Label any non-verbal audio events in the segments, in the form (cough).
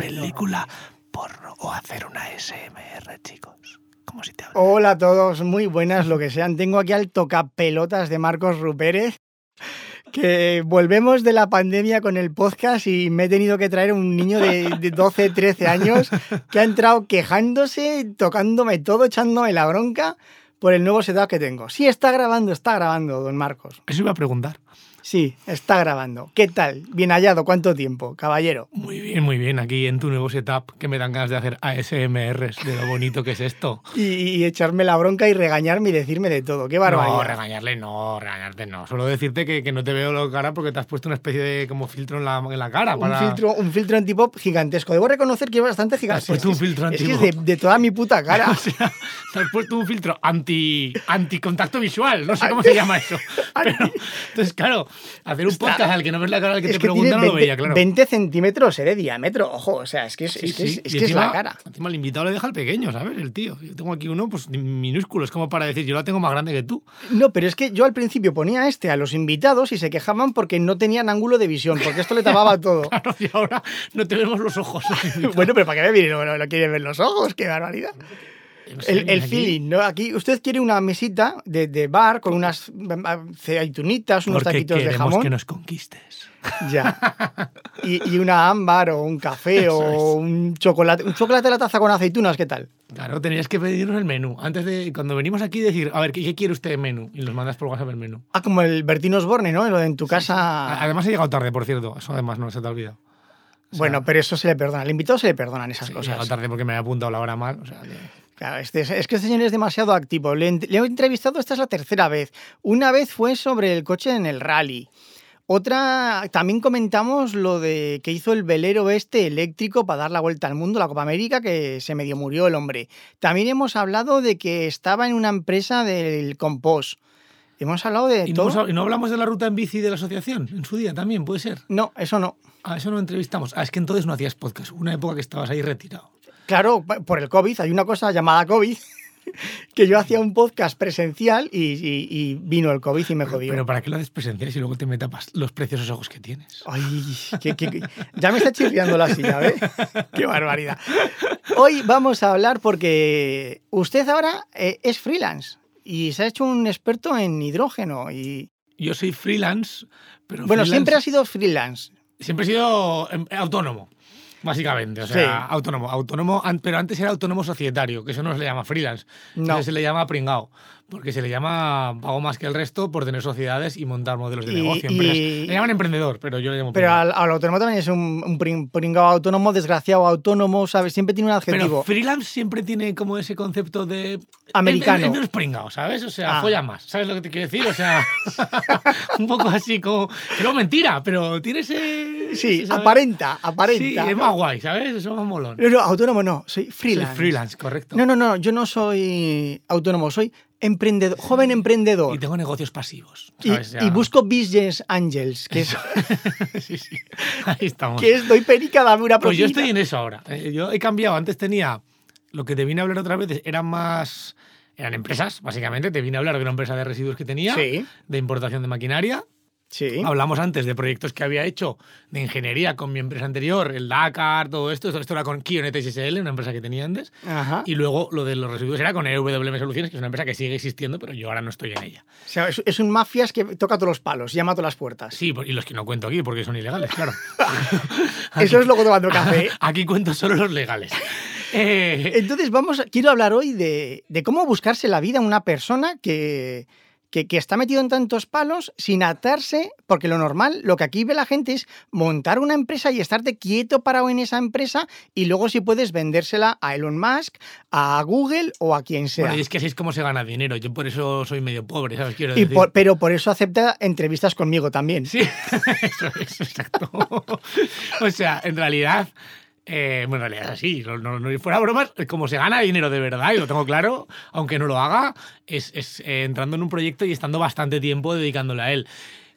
película porno o hacer una SMR, chicos. Como si te. Hola a todos, muy buenas lo que sean. Tengo aquí al tocapelotas de Marcos Rupérez, que volvemos de la pandemia con el podcast y me he tenido que traer un niño de, de 12, 13 años que ha entrado quejándose, tocándome todo, echándome la bronca por el nuevo setup que tengo. Sí, está grabando, está grabando, don Marcos. Eso iba a preguntar. Sí, está grabando. ¿Qué tal? Bien hallado, ¿cuánto tiempo, caballero? Muy bien, muy bien. Aquí en tu nuevo setup que me dan ganas de hacer ASMRs de lo bonito que es esto. (laughs) Y, y echarme la bronca y regañarme y decirme de todo. ¡Qué barbaridad! No, regañarle no, regañarte no. Solo decirte que, que no te veo la cara porque te has puesto una especie de como filtro en la, en la cara. un, para- filtro, un filtro antipop gigantesco. Debo reconocer que es bastante Has gigante. puesto un Es filtro es que es antipop. de, de toda mi puta cara. (laughs) O sea, te has puesto un filtro anti, anti contacto visual, no sé cómo se llama eso. (laughs) Pero, entonces, claro, hacer un podcast al que no ves la cara al que es te que pregunta no lo 20, veía, claro. 20 centímetros eh, de diámetro. Ojo, o sea, es que es, Sí, es que, sí. es la encima- cara. Encima el invitado le deja el pequeño, ¿sabes? El tío. Yo tengo aquí uno pues minúsculo, es como para decir, yo la tengo más grande que tú. No, pero es que yo al principio ponía este a los invitados y se quejaban porque no tenían ángulo de visión, porque esto le tapaba todo. (laughs) Claro, y ahora no te vemos los ojos. (laughs) bueno, pero ¿para qué me viene? No, no, ver los ojos, qué barbaridad. El, feeling, ¿no? Aquí usted quiere una mesita de, de bar con unas aceitunitas, unos Porque taquitos de queremos jamón. que nos conquistes. Ya. Y, y una ámbar o un café Eso o un chocolate. Un chocolate a la taza con aceitunas, ¿qué tal? Claro, tenías que pedirnos el menú. Antes de, cuando venimos aquí, decir, a ver, ¿qué, qué quiere usted de menú? Y nos mandas por WhatsApp el menú. Ah, como el Bertino Osborne, ¿no? Lo de en tu casa. Además he llegado tarde, por cierto. Eso además no se te ha olvidado. O sea, bueno, pero eso se le perdona. Al invitado se le perdonan esas sí, cosas. tarde porque me había apuntado la hora mal. O sea, que- Claro, este es, que este señor es demasiado activo. Le, le he entrevistado, esta es la tercera vez. Una vez fue sobre el coche en el rally. Otra, también comentamos lo de que hizo el velero este eléctrico para dar la vuelta al mundo, la Copa América, que se medio murió el hombre. También hemos hablado de que estaba en una empresa del compost. Hemos hablado de ¿Y no, todo. hemos- y no hablamos de la ruta en bici de la asociación en su día también? ¿Puede ser? No, eso no. A eso no entrevistamos. Ah, es que entonces no hacías podcast. Una época que estabas ahí retirado. Claro, por el COVID, hay una cosa llamada COVID, (laughs) que yo hacía un podcast presencial y, y- y vino el COVID y me jodió. Pero ¿para qué lo haces presencial si luego te metas los preciosos ojos que tienes? Ay, qué- ya me está chirriando la silla, ¿eh? (laughs) Qué barbaridad. Hoy vamos a hablar porque usted ahora eh, es freelance y se ha hecho un experto en hidrógeno y Yo soy freelance, pero bueno, freelance- siempre ha sido freelance. siempre he sido em, autónomo. Básicamente, o sea, Sí. autónomo, autónomo, pero antes era autónomo societario, que eso no se le llama freelance, No. Se le llama pringao, porque se le llama pago más que el resto por tener sociedades y montar modelos de Y- negocio. y-. Le llaman emprendedor, pero yo le llamo Pero al, al autónomo también es un, un pring- pringao autónomo, desgraciado autónomo, ¿sabes? Siempre tiene un Pero adjetivo. freelance siempre tiene como ese concepto de... Americano. Es, es pringao, ¿sabes? O sea, Ah. folla más. ¿Sabes lo que te quiero decir? O sea, (laughs) un poco así como... Que no, mentira, pero tiene ese... Sí, ¿sabes? aparenta, Sí, aparenta. es más guay, ¿sabes? Eso es más molón. No, no, autónomo no, soy Soy freelance. freelance, correcto. No, no, no, yo no soy autónomo, soy emprendedor, joven emprendedor. Y tengo negocios pasivos. Y, ¿sabes? Ya- y busco business angels, que es, (laughs) sí, sí. Ahí estamos. que es doy perica, dame una Pues yo estoy en eso ahora. Eh, Yo he cambiado. Antes tenía. Lo que te vine a hablar otras veces eran más. Eran empresas, básicamente. Te vine a hablar de una empresa de residuos que tenía, Sí, de importación de maquinaria. Sí. Hablamos antes de proyectos que había hecho de ingeniería con mi empresa anterior, el Dakar, todo esto. Esto era con Kionet SSL, una empresa que tenía antes. Ajá. Y luego lo de los residuos era con EWM Soluciones, que es una empresa que sigue existiendo, pero yo ahora no estoy en ella. O sea, es, es un mafias que toca todos los palos, llama a todas las puertas. Sí, y los que no cuento aquí porque son ilegales, claro. (laughs) Eso es luego tomando café. (laughs) Aquí cuento solo los legales. (laughs) Eh, Entonces, vamos, quiero hablar hoy de, de cómo buscarse la vida una persona que, que, que está metido en tantos palos sin atarse, porque lo normal, lo que aquí ve la gente es montar una empresa y estarte quieto parado en esa empresa y luego si puedes vendérsela a Elon Musk, a Google o a quien sea. Bueno, y es que así es como se gana dinero. Yo por eso soy medio pobre, ¿sabes? Quiero Y decir. por- pero por eso acepta entrevistas conmigo también. Sí, (laughs) eso es, exacto. (laughs) o sea, en realidad, eh, bueno, en realidad es así. No, no, no- fuera bromas, como se gana dinero de verdad, y lo tengo claro, aunque no lo haga, es, es, eh, entrando en un proyecto y estando bastante tiempo dedicándole a él.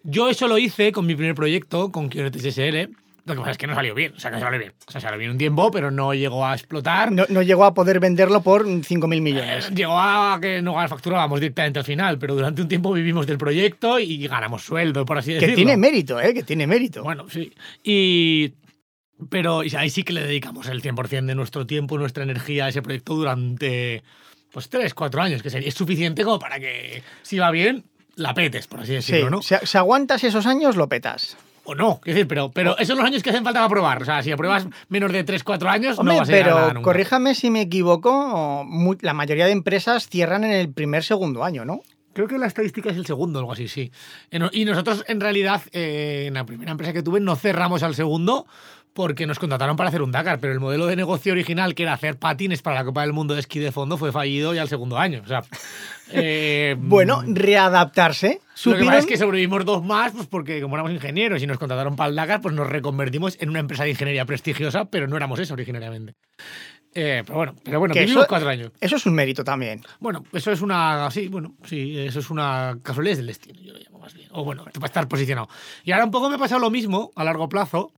Yo eso lo hice con mi primer proyecto, con SSL. Lo que pasa es que no salió bien, o sea, no salió bien. O sea, salió bien un tiempo, pero no llegó a explotar. No, no llegó a poder venderlo por 5.000 millones. Eh, Llegó a que no facturábamos directamente al final, pero durante un tiempo vivimos del proyecto y ganamos sueldo, por así Que decirlo. tiene mérito, ¿eh? Que tiene mérito. Bueno, sí. Y, Pero ahí sí que le dedicamos el 100% de nuestro tiempo, nuestra energía a ese proyecto durante pues 3, 4 años, que sería es suficiente como para que, si va bien, la petes, por así Sí, decirlo, ¿no? si, si aguantas esos años, lo petas. O no, quiero decir, pero, pero esos son los años que hacen falta para probar. O sea, si apruebas menos de 3, 4 años, Hombre, no vas a a nada pero nunca. corríjame si me equivoco, mu- la mayoría de empresas cierran en el primer segundo año, ¿no? Creo que la estadística es el segundo, algo así, sí. En- Y nosotros, en realidad, eh, en la primera empresa que tuve, no cerramos al segundo porque nos contrataron para hacer un Dakar, pero el modelo de negocio original, que era hacer patines para la Copa del Mundo de esquí de fondo, fue fallido ya al segundo año. O sea, (laughs) eh, Bueno, readaptarse. Lo que pasa es que sobrevivimos dos más, pues porque como éramos ingenieros y nos contrataron para el Dakar, pues nos reconvertimos en una empresa de ingeniería prestigiosa, pero no éramos eso originariamente. Eh, pero bueno, pero bueno, vivimos eso- cuatro años. eso es un mérito también. Bueno, eso es una. Sí, bueno, sí, eso es una casualidad del destino, yo lo llamo más bien. O bueno, para estar posicionado. Y ahora un poco me ha pasado lo mismo a largo plazo.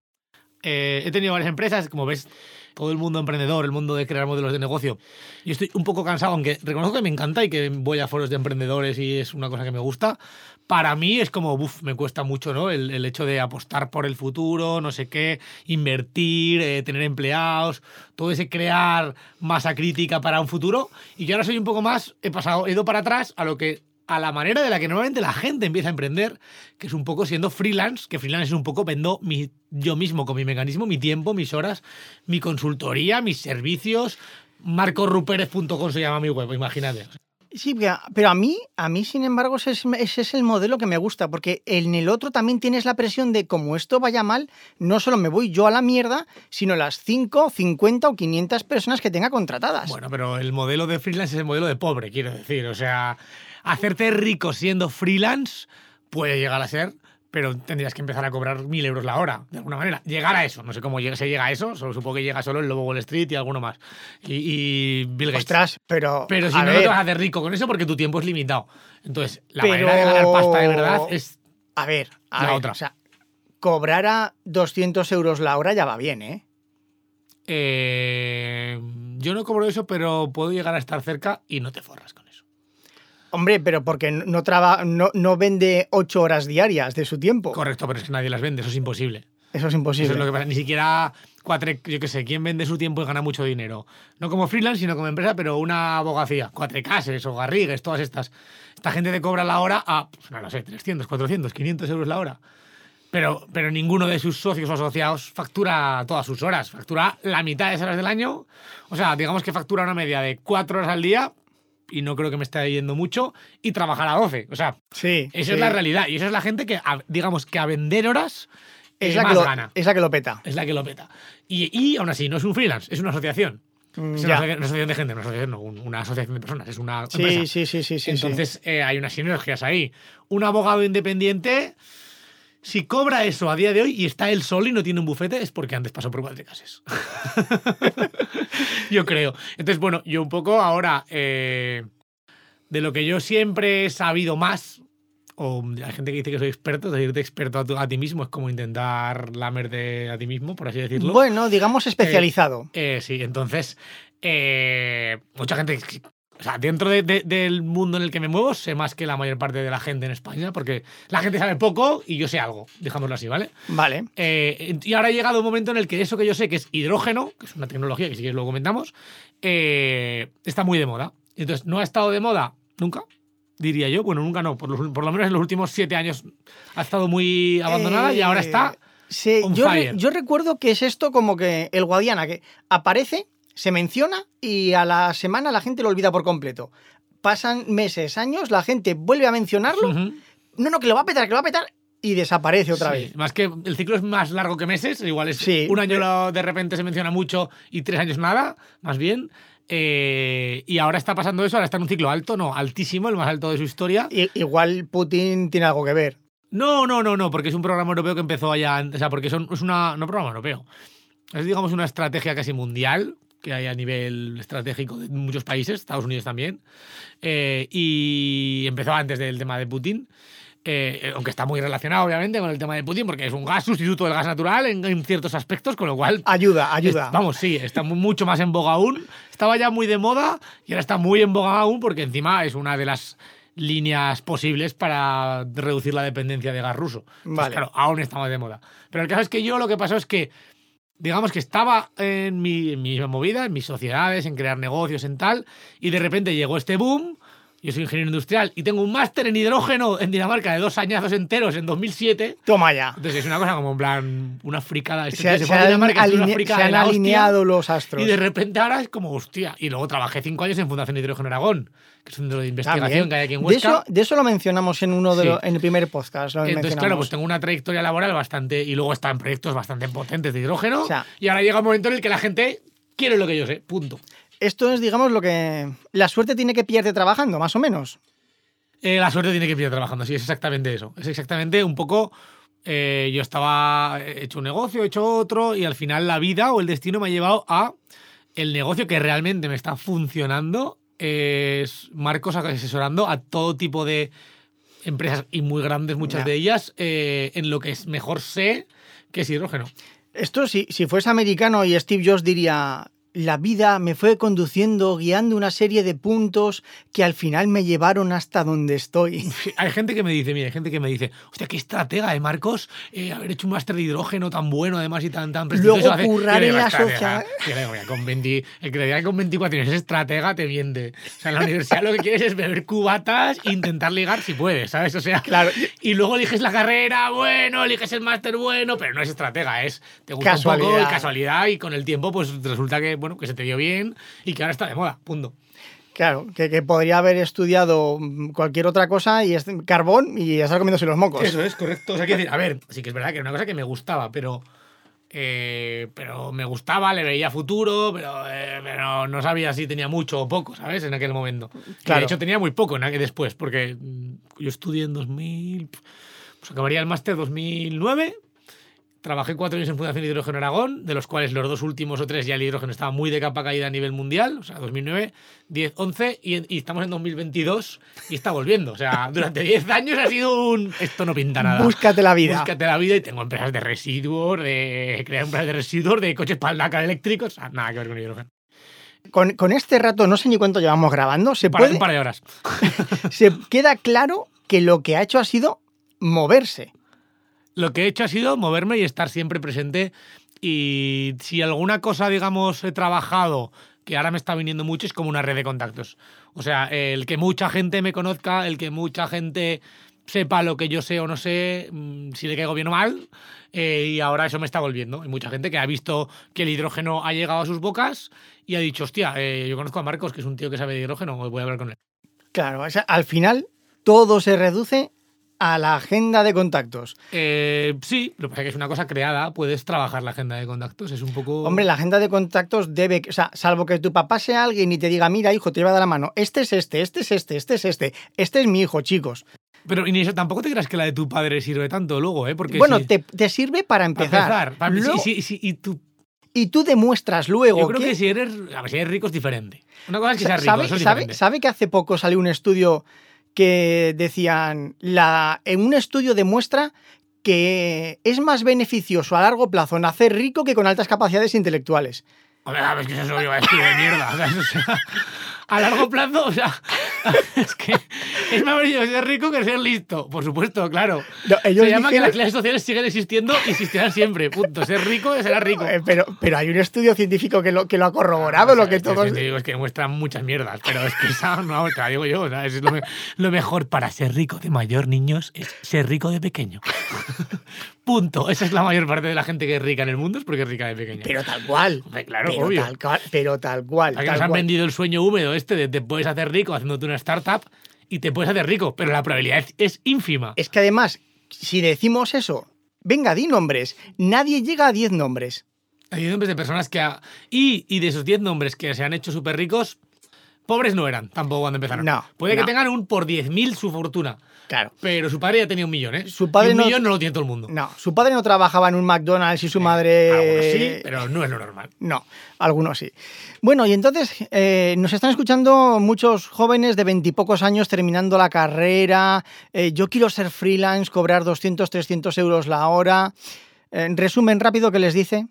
Eh, he tenido varias empresas, como ves, todo el mundo emprendedor, el mundo de crear modelos de negocio. Y estoy un poco cansado, aunque reconozco que me encanta y que voy a foros de emprendedores y es una cosa que me gusta. Para mí es como, uff, me cuesta mucho, ¿no? El, el hecho de apostar por el futuro, no sé qué, invertir, eh, tener empleados, todo ese crear masa crítica para un futuro. Y yo ahora soy un poco más, he pasado, he ido para atrás a lo que a la manera de la que normalmente la gente empieza a emprender, que es un poco siendo freelance, que freelance es un poco vendo mi, yo mismo con mi mecanismo, mi tiempo, mis horas, mi consultoría, mis servicios. MarcoRuperez.com se llama mi web, imagínate. Sí, pero- a mí, a mí, sin embargo, ese es, es el modelo que me gusta, porque en el otro también tienes la presión de como esto vaya mal, no solo me voy yo a la mierda, sino las 5, 50 o 500 personas que tenga contratadas. Bueno, pero el modelo de freelance es el modelo de pobre, quiero decir. O sea, hacerte rico siendo freelance puede llegar a ser, pero tendrías que empezar a cobrar mil euros la hora, de alguna manera. Llegar a eso, no sé cómo se llega a eso, solo supongo que llega solo el Lobo Wall Street y alguno más. Y, y Bill Gates. Ostras, pero. pero si no, no ver, te vas a hacer rico con eso porque tu tiempo es limitado. Entonces, la Pero- manera de ganar pasta de verdad es A ver, a La ver, otra. o sea, cobrar a 200 euros la hora ya va bien, ¿eh? eh, yo no cobro eso, pero puedo llegar a estar cerca y no te forras con. Hombre, pero porque no, traba, no, no vende 8 horas diarias de su tiempo. Correcto, pero es que nadie las vende, eso es imposible. Eso es imposible. Eso es lo que pasa. Ni siquiera cuatro, yo qué sé, quién vende su tiempo y gana mucho dinero. No como freelance, sino como empresa, pero una abogacía. Cuatro cases o Garrigues, todas estas. Esta gente te cobra la hora a, pues, no sé, 300, 400, 500 euros la hora. Pero, pero ninguno de sus socios o asociados factura todas sus horas. Factura la mitad de esas horas del año. O sea, digamos que factura una media de cuatro horas al día, y no creo que me esté yendo mucho, y trabajar a 12. O sea, Sí. esa sí. es la realidad. Y esa es la gente que, a- digamos, que a vender horas Es eh, la, más que lo, gana. es la que lo peta. Es la que lo peta. Y, y aún así, no es un freelance, es una asociación. Mm, Es una, asocia- una asociación de gente, una asociación, no, un- una asociación de personas, es una Sí, empresa. sí, sí, sí, sí. Entonces eh, hay unas sinergias ahí. Un abogado independiente, si cobra eso a día de hoy y está él solo y no tiene un bufete, es porque antes pasó por cuatro cases. (laughs) yo creo. Entonces, bueno, yo un poco ahora, eh, de lo que yo siempre he sabido más, o hay gente que dice que soy experto, decirte experto a, tu- a ti mismo es como intentar lamerte a ti mismo, por así sí. decirlo. Bueno, digamos especializado. Eh, sí, entonces, eh, mucha gente, o sea, dentro de- de- del mundo en el que me muevo, sé más que la mayor parte de la gente en España, porque la gente sabe poco y yo sé algo, dejámoslo así, ¿vale? Vale. Eh, y ahora ha llegado un momento en el que eso que yo sé que es hidrógeno, que es una tecnología que si quieres lo comentamos, eh, está muy de moda. Entonces, no ha estado de moda nunca, diría yo. Bueno, nunca no, por, los- por lo menos en los últimos siete años ha estado muy abandonada y ahora Eh, está Sí, on yo, re- fire. yo recuerdo que es esto como que el Guadiana, que aparece, se menciona y a la semana la gente lo olvida por completo. Pasan meses, años, la gente vuelve a mencionarlo. No, no, que lo va a petar, que lo va a petar. Y desaparece otra Sí, vez. Más que el ciclo es más largo que meses, igual es Sí. un año lo- de repente se menciona mucho y tres años nada, más bien. Eh, y ahora está pasando eso, ahora está en un ciclo alto, no, altísimo, el más alto de su historia. Igual Putin tiene algo que ver. No, no, no, no, porque es un programa europeo que empezó allá, an- o sea, porque son, es una, no programa europeo, es digamos una estrategia casi mundial que hay a nivel estratégico de muchos países, Estados Unidos también, eh, y empezó antes del tema de Putin. eh, aunque está muy relacionado obviamente con el tema de Putin porque es un gas sustituto del gas natural en, en ciertos aspectos, con lo cual Ayuda, ayuda. es- vamos, sí, está mu- mucho más en boga aún. Estaba ya muy de moda y ahora está muy en boga aún porque encima es una de las líneas posibles para reducir la dependencia de gas ruso. Entonces, Vale. claro, aún está más de moda. Pero el caso es que yo lo que pasó es que digamos que estaba en mi, en movida, en mis sociedades, en crear negocios, en tal, y de repente llegó este boom. Yo soy ingeniero industrial y tengo un máster en hidrógeno en Dinamarca de dos añazos enteros en 2007. Toma ya. Entonces es una cosa como en plan, una fricada. Este Se, tío se fue a han, Dinamarca, hizo una aline- fricada se de han la hostia, alineado los astros. Y de repente ahora es como, hostia. Y luego trabajé cinco años en Fundación Hidrógeno Aragón, que es un centro de investigación También. que hay aquí en de, Huesca. eso, de eso lo mencionamos en uno de Sí. los- en el primer podcast. lo Entonces, mencionamos. claro, pues tengo una trayectoria laboral bastante. Y luego están proyectos bastante potentes de hidrógeno. O sea- y ahora llega un momento en el que la gente quiere lo que yo sé. Punto. Esto es, digamos, lo que. La suerte tiene que pillarte trabajando, más o menos. Eh, la suerte tiene que pillar trabajando, sí, es exactamente eso. Es exactamente un poco. eh, yo estaba he hecho un negocio, he hecho otro, y al final la vida o el destino me ha llevado a el negocio que realmente me está funcionando. Es Marcos asesorando a todo tipo de empresas y muy grandes, muchas de ellas, eh, en lo que es mejor sé que es hidrógeno. Esto, si, si fuese americano y Steve Jobs diría. La vida me fue conduciendo, guiando una serie de puntos que al final me llevaron hasta donde estoy. Hay gente que me dice, mira, hay gente que me dice, hostia, qué estratega de Marcos eh, haber hecho un máster de hidrógeno tan bueno, además y tan, tan prestigioso. Luego Hace- currar en la sociedad. Yo le digo, "Mira, con 20 el que te diga que con 24 años es estratega te miente. O sea, en la universidad lo que quieres es beber cubatas e intentar ligar si puedes, ¿sabes? O sea, Claro. y luego eliges la carrera, bueno, eliges el máster, bueno, pero no es estratega, es te gusta un poco casualidad y con el tiempo pues resulta que, bueno, que se te dio bien y que ahora está de moda, punto. Claro, que, que podría haber estudiado cualquier otra cosa y es carbón y estar comiéndose los mocos. Eso es correcto. O sea, quiero decir, a ver, sí que es verdad que era una cosa que me gustaba, pero. eh, pero me gustaba, le veía futuro, pero, eh, pero no sabía si tenía mucho o poco, ¿sabes? En aquel momento. Y Claro. De hecho, tenía muy poco en aquel después, porque mm, yo estudié en 2000. Pues acabaría el máster 2009. Trabajé cuatro años en Fundación Hidrógeno Aragón, de los cuales los dos últimos o tres ya el hidrógeno estaba muy de capa caída a nivel mundial, o sea, 2009, 10, 11, y, en- y estamos en 2022 y está volviendo. O sea, (laughs) durante 10 años ha sido un... Esto no pinta nada. Búscate la vida. Búscate la vida y tengo empresas de residuos, de crear empresas de residuos, de coches para eléctricos, o sea, nada que ver con hidrógeno. Con, con este rato, no sé ni cuánto llevamos grabando, se, Para puede, un par de horas. (laughs) se queda claro que lo que ha hecho ha sido moverse. Lo que he hecho ha sido moverme y estar siempre presente. Y si alguna cosa, digamos, he trabajado que ahora me está viniendo mucho, es como una red de contactos. O sea, el que mucha gente me conozca, el que mucha gente sepa lo que yo sé o no sé, mm, si le caigo bien o mal, eh, y ahora eso me está volviendo. Hay mucha gente que ha visto que el hidrógeno ha llegado a sus bocas y ha dicho, hostia, eh, yo conozco a Marcos, que es un tío que sabe de hidrógeno, voy a hablar con él. Claro, o sea, al final todo se reduce a la agenda de contactos. Eh, sí, lo que pasa es que es una cosa creada, puedes trabajar la agenda de contactos, es un poco... Hombre, la agenda de contactos debe, o sea, salvo que tu papá sea alguien y te diga, mira, hijo, te lleva de la mano, este es este, este es este, este es este, este es mi hijo, chicos. Pero, Inés, tampoco te creas que la de tu padre sirve tanto luego, ¿eh? Porque bueno, si- te, te sirve para para empezar. para- Luego- sí, sí, sí, y tú, Y tú demuestras luego yo creo que... que si eres, a ver, si eres rico es diferente. Una cosa es que seas rico, ¿Sabe, eso es sabe- diferente. sabe que hace poco salió un estudio que decían, la, en un estudio demuestra que es más beneficioso a largo plazo nacer rico que con altas capacidades intelectuales. Hombre, a es que eso iba a decir de mierda. (laughs) a largo plazo, o sea, (laughs) es que es más beneficioso ser rico que ser listo. Por supuesto, claro. No, ellos Se llama que dijeron- las clases sociales siguen existiendo y existirán siempre. Punto. Ser rico será rico. Eh, pero, pero hay un estudio científico que lo, que lo ha corroborado, sea, lo que todos... científico es que muestran muchas mierdas, pero es que esa no, te la digo yo. es lo, me- lo mejor para ser rico de mayor, niños, es ser rico de pequeño. (laughs) Punto. Esa es la mayor parte de la gente que es rica en el mundo, es porque es rica de pequeño. Pero tal cual. Claro, pero, obvio. Tal cual pero tal cual. ¿A que tal nos han cual. vendido el sueño húmedo este de te puedes hacer rico haciéndote una startup y te puedes hacer rico, pero la probabilidad es, es ínfima. Es que además, si decimos eso, venga, di nombres. Nadie llega a 10 nombres. Hay 10 nombres de personas que... ha- Y, y de esos 10 nombres que se han hecho súper ricos, pobres no eran tampoco cuando empezaron. No, Puede no. que tengan un por 10.000 su fortuna, Claro. pero su padre ya tenía un millón, ¿eh? Su padre Y un no- millón no lo tiene todo el mundo. No, su padre no trabajaba en un McDonald's y su madre... Algunos sí, pero no es lo normal. No, algunos sí. Bueno, y entonces eh, nos están escuchando muchos jóvenes de veintipocos años terminando la carrera. eh, yo quiero ser freelance, cobrar 200, 300 euros la hora. En resumen rápido, ¿qué les dice?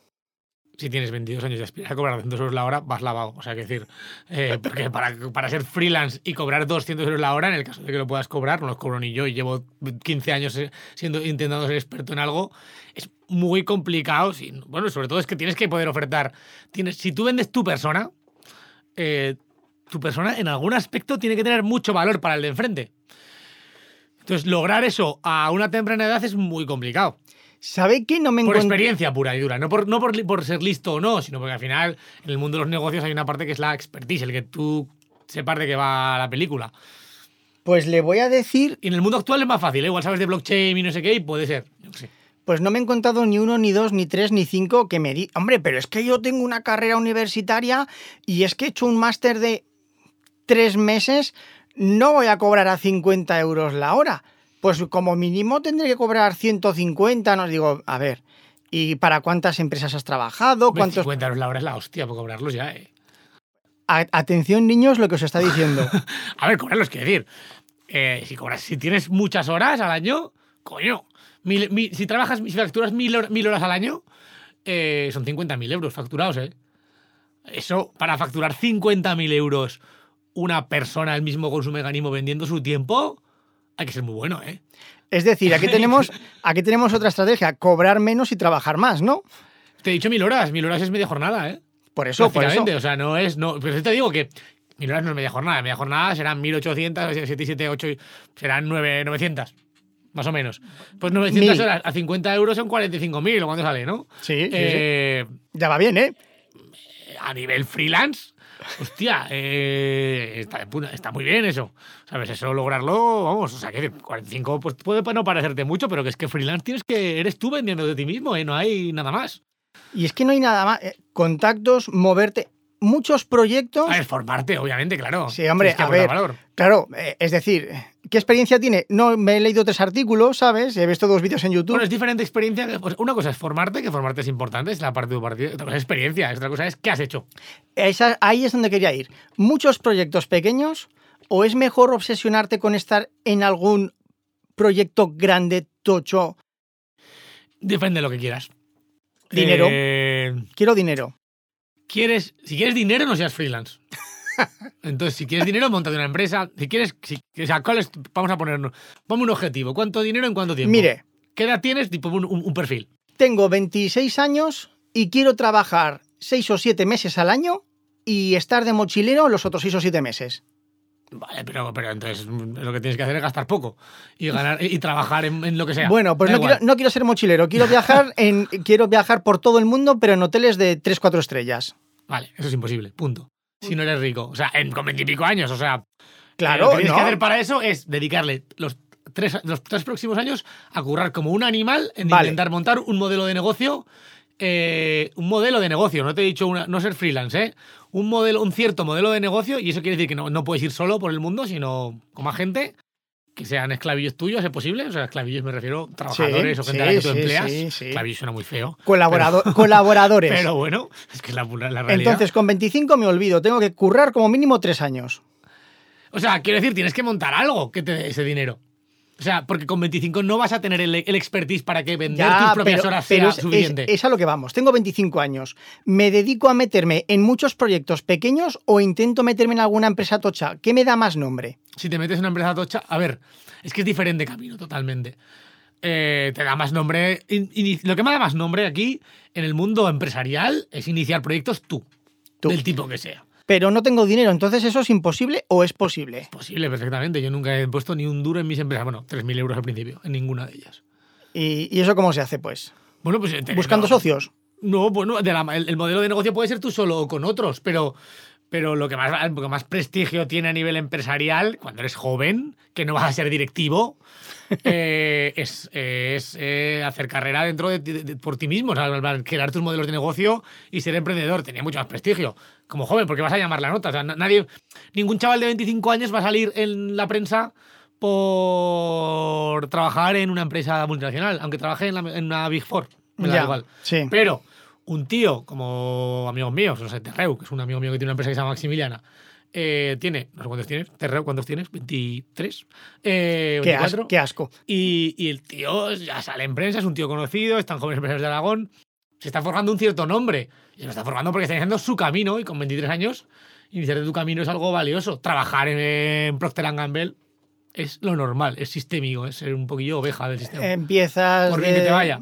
Si tienes 22 años y aspiras a cobrar 200 euros la hora, vas lavado. O sea, que decir, eh, porque para, para ser freelance y cobrar 200 euros la hora, en el caso de que lo puedas cobrar, no los cobro ni yo y llevo 15 años eh, siendo, intentando ser experto en algo, es muy complicado. Si- bueno, sobre todo es que tienes que poder ofertar. Tienes, si tú vendes tu persona, eh, tu persona en algún aspecto tiene que tener mucho valor para el de enfrente. Entonces, lograr eso a una temprana edad es muy complicado. ¿Sabe que no me Por experiencia pura y dura, no por, no por, por ser listo o no, sino porque al final en el mundo de los negocios hay una parte que es la expertise, el que tú sepas de qué va la película. Pues le voy a decir, Y en el mundo actual es más fácil, ¿eh? igual sabes de blockchain y no sé qué, y puede ser. Yo qué sé. pues no me he encontrado ni uno, ni dos, ni tres, ni cinco que me di. Hombre, pero es que yo tengo una carrera universitaria y es que he hecho un máster de tres meses, no voy a cobrar a 50 euros la hora. Pues como mínimo tendré que cobrar 150, nos digo, a ver, ¿y para cuántas empresas has trabajado? ¿Cuántos... 50 euros la hora es la hostia por cobrarlos ya, ¿eh? A- atención, niños, lo que os está diciendo. (laughs) A ver, cobrarlos, quiero decir. eh, si cobras, si tienes muchas horas al año, coño. mil- mil- si trabajas, si facturas mil, hor- mil horas al año, eh, son 50.000 euros facturados, ¿eh? Eso, para facturar 50.000 euros una persona, el mismo con su mecanismo vendiendo su tiempo, hay que ser muy bueno, ¿eh? Es decir, aquí (laughs) tenemos, aquí tenemos otra estrategia, cobrar menos y trabajar más, ¿no? Te he dicho mil horas, mil horas es media jornada, ¿eh? Por eso, por eso. O sea, no es. No, pero te digo que mil horas no es media jornada. Media jornada serán 1800, 7 y 7, 8, serán 9, 900. Más o menos. Pues 900 Mil. horas a 50 euros son 45.000 o cuánto sale, ¿no? Sí, sí, sí. Eh, Ya va bien, ¿eh? A nivel freelance, hostia, eh, está, muy bien eso. ¿Sabes? Eso lograrlo, vamos, o sea, que 45 pues puede no parecerte mucho, pero que es que freelance tienes que. Eres tú vendiendo de ti mismo, ¿eh? No hay nada más. Y es que no hay nada más. eh, Contactos, moverte. Muchos proyectos. A ver, formarte, obviamente, claro. Sí, hombre, a ver. valor. Claro, eh, es decir, ¿qué experiencia tiene? No, me he leído tres artículos, ¿sabes? He visto dos vídeos en YouTube. Bueno, es diferente experiencia. que- pues, una cosa es formarte, que formarte es importante, es la parte de tu partido. Otra cosa es experiencia, otra cosa es qué has hecho. Esa- ahí es donde quería ir. Muchos proyectos pequeños, o es mejor obsesionarte con estar en algún proyecto grande, tocho. Depende de lo que quieras. Dinero. Eh, Quiero dinero. quieres, si quieres dinero, no seas freelance. (laughs) Entonces, si quieres dinero, montate una empresa. Si quieres, si, o sea, ¿cuál es- vamos a ponernos, ponme un objetivo. ¿Cuánto dinero en cuánto tiempo? Mire, ¿Qué edad tienes? Tipo un, un- un perfil. tengo 26 años y quiero trabajar 6 o 7 meses al año y estar de mochilero los otros 6 o 7 meses. Vale, pero, pero entonces mm, lo que tienes que hacer es gastar poco y ganar y, trabajar en, en lo que sea. Bueno, pues no quiero, no quiero ser mochilero, quiero viajar, en, quiero viajar por todo el mundo, pero en hoteles de 3-4 estrellas. Vale, eso es imposible, punto. Si no eres rico, o sea, en, con veintipico años, o sea, Claro, lo que tienes ¿no? que hacer para eso es dedicarle los tres, los tres próximos años a currar como un animal en Vale. intentar montar un modelo de negocio. eh, un modelo de negocio, no te he dicho una- no ser freelance, ¿eh? Un modelo, un cierto modelo de negocio, y eso quiere decir que no, no puedes ir solo por el mundo, sino con más gente que sean esclavillos tuyos, es posible. O sea, esclavillos me refiero a trabajadores o gente a la que tú sí, empleas. sí, sí. Esclavillo suena muy feo. Colaborado- (laughs) colaboradores. Pero bueno, es que es la, la realidad. Entonces, con 25 me olvido, tengo que currar como mínimo 3 años. O sea, quiero decir, tienes que montar algo que te dé ese dinero. O sea, porque con 25 no vas a tener el, el expertise para que vender tus propias horas sea es, suficiente. es- es a lo que vamos. Tengo 25 años. ¿Me dedico a meterme en muchos proyectos pequeños o intento meterme en alguna empresa tocha? ¿Qué me da más nombre? Si te metes en una empresa tocha, a ver, es que es diferente camino totalmente. Eh, te da más nombre. in- lo que me da más nombre aquí en el mundo empresarial es iniciar proyectos tú, Tú. del tipo que sea. Pero no tengo dinero, entonces eso es imposible o es posible. Posible, perfectamente. Yo nunca he puesto ni un duro en mis empresas. Bueno, 3.000 euros al principio, en ninguna de ellas. ¿Y, y eso cómo se hace, pues? Bueno, pues. eh, Buscando no, socios. No, bueno, de la- el, el modelo de negocio puede ser tú solo o con otros, pero, pero lo, que más, lo que más prestigio tiene a nivel empresarial, cuando eres joven, que no vas a ser directivo, (laughs) eh, es, es, eh, hacer carrera dentro de, de- de- por ti mismo, o sea, crear tus modelos de negocio y ser emprendedor. Tenía mucho más prestigio como joven, porque vas a llamar la nota. O sea, na- nadie, ningún chaval de 25 años va a salir en la prensa por trabajar en una empresa multinacional, aunque trabaje en, la- en una Big Four. Me da Ya, igual. Sí. Pero un tío como amigos míos, no sé, Terreu, que es un amigo mío que tiene una empresa que se llama Maximiliana, eh, tiene, no sé cuántos tienes, Terreu, ¿cuántos tienes? 23. Eh, Qué, as- 24. qué asco. Y, y el tío ya sale en prensa, es un tío conocido, están jóvenes empresarios de Aragón. se está forjando un cierto nombre. Y se lo está formando porque está iniciando su camino y con 23 años iniciar tu camino es algo valioso. Trabajar en, Procter Gamble es lo normal, es sistémico, es ser un poquillo oveja del sistema. Empiezas. Por bien que te vaya.